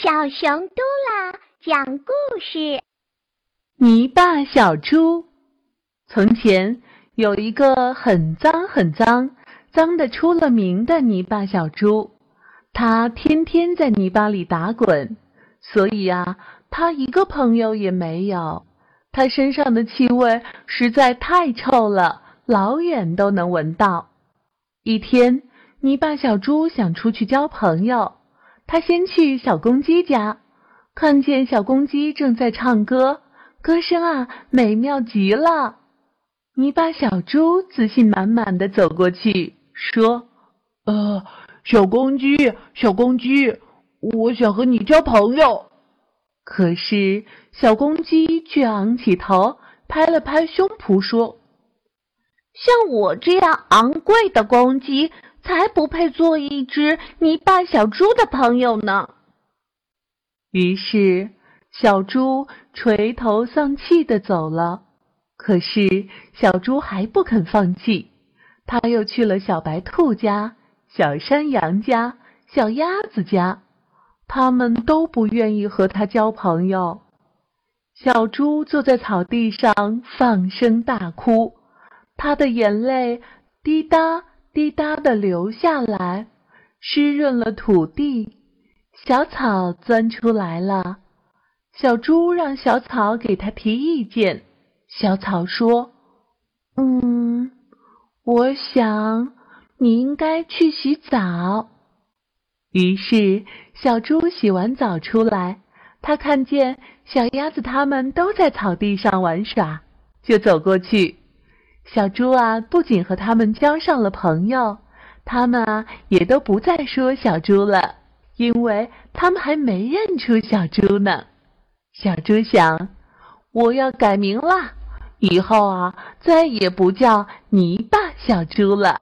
小熊嘟啦讲故事：泥巴小猪。从前有一个很脏很脏、脏的出了名的泥巴小猪，它天天在泥巴里打滚，所以啊，它一个朋友也没有。它身上的气味实在太臭了，老远都能闻到。一天，泥巴小猪想出去交朋友。他先去小公鸡家，看见小公鸡正在唱歌，歌声啊美妙极了。泥巴小猪自信满满的走过去，说：“呃，小公鸡，小公鸡，我想和你交朋友。”可是小公鸡却昂起头，拍了拍胸脯说：“像我这样昂贵的公鸡。”才不配做一只泥巴小猪的朋友呢。于是，小猪垂头丧气的走了。可是，小猪还不肯放弃，他又去了小白兔家、小山羊家、小鸭子家，他们都不愿意和他交朋友。小猪坐在草地上放声大哭，他的眼泪滴答。滴答的流下来，湿润了土地。小草钻出来了，小猪让小草给他提意见。小草说：“嗯，我想你应该去洗澡。”于是小猪洗完澡出来，他看见小鸭子他们都在草地上玩耍，就走过去。小猪啊，不仅和他们交上了朋友，他们啊也都不再说小猪了，因为他们还没认出小猪呢。小猪想，我要改名啦，以后啊再也不叫泥巴小猪了。